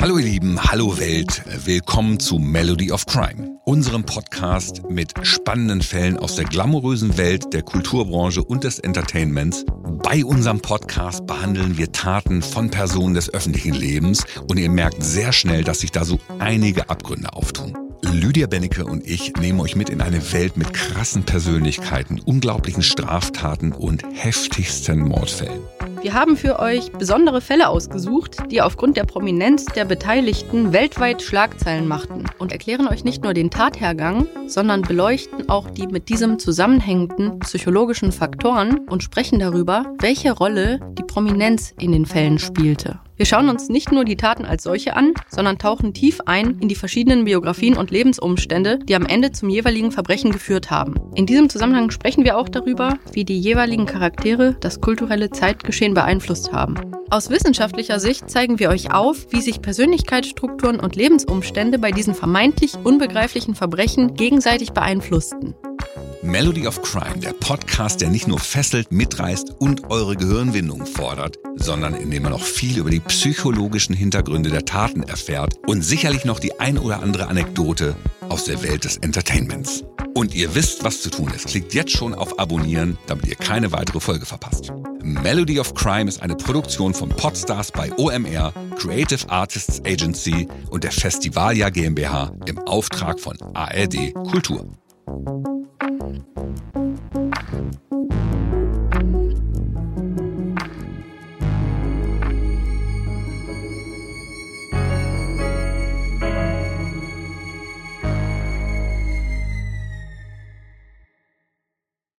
Hallo ihr Lieben, hallo Welt, willkommen zu Melody of Crime, unserem Podcast mit spannenden Fällen aus der glamourösen Welt der Kulturbranche und des Entertainments. Bei unserem Podcast behandeln wir Taten von Personen des öffentlichen Lebens und ihr merkt sehr schnell, dass sich da so einige Abgründe auftun. Lydia Bennecke und ich nehmen euch mit in eine Welt mit krassen Persönlichkeiten, unglaublichen Straftaten und heftigsten Mordfällen. Wir haben für euch besondere Fälle ausgesucht, die aufgrund der Prominenz der Beteiligten weltweit Schlagzeilen machten und erklären euch nicht nur den Tathergang, sondern beleuchten auch die mit diesem zusammenhängenden psychologischen Faktoren und sprechen darüber, welche Rolle die Prominenz in den Fällen spielte. Wir schauen uns nicht nur die Taten als solche an, sondern tauchen tief ein in die verschiedenen Biografien und Lebensumstände, die am Ende zum jeweiligen Verbrechen geführt haben. In diesem Zusammenhang sprechen wir auch darüber, wie die jeweiligen Charaktere das kulturelle Zeitgeschehen beeinflusst haben. Aus wissenschaftlicher Sicht zeigen wir euch auf, wie sich Persönlichkeitsstrukturen und Lebensumstände bei diesen vermeintlich unbegreiflichen Verbrechen gegenseitig beeinflussten. Melody of Crime, der Podcast, der nicht nur fesselt, mitreißt und eure Gehirnwindung fordert, sondern in dem man auch viel über die psychologischen Hintergründe der Taten erfährt und sicherlich noch die ein oder andere Anekdote aus der Welt des Entertainments. Und ihr wisst, was zu tun ist. Klickt jetzt schon auf Abonnieren, damit ihr keine weitere Folge verpasst. Melody of Crime ist eine Produktion von Podstars bei OMR, Creative Artists Agency und der Festivalia GmbH im Auftrag von ARD Kultur.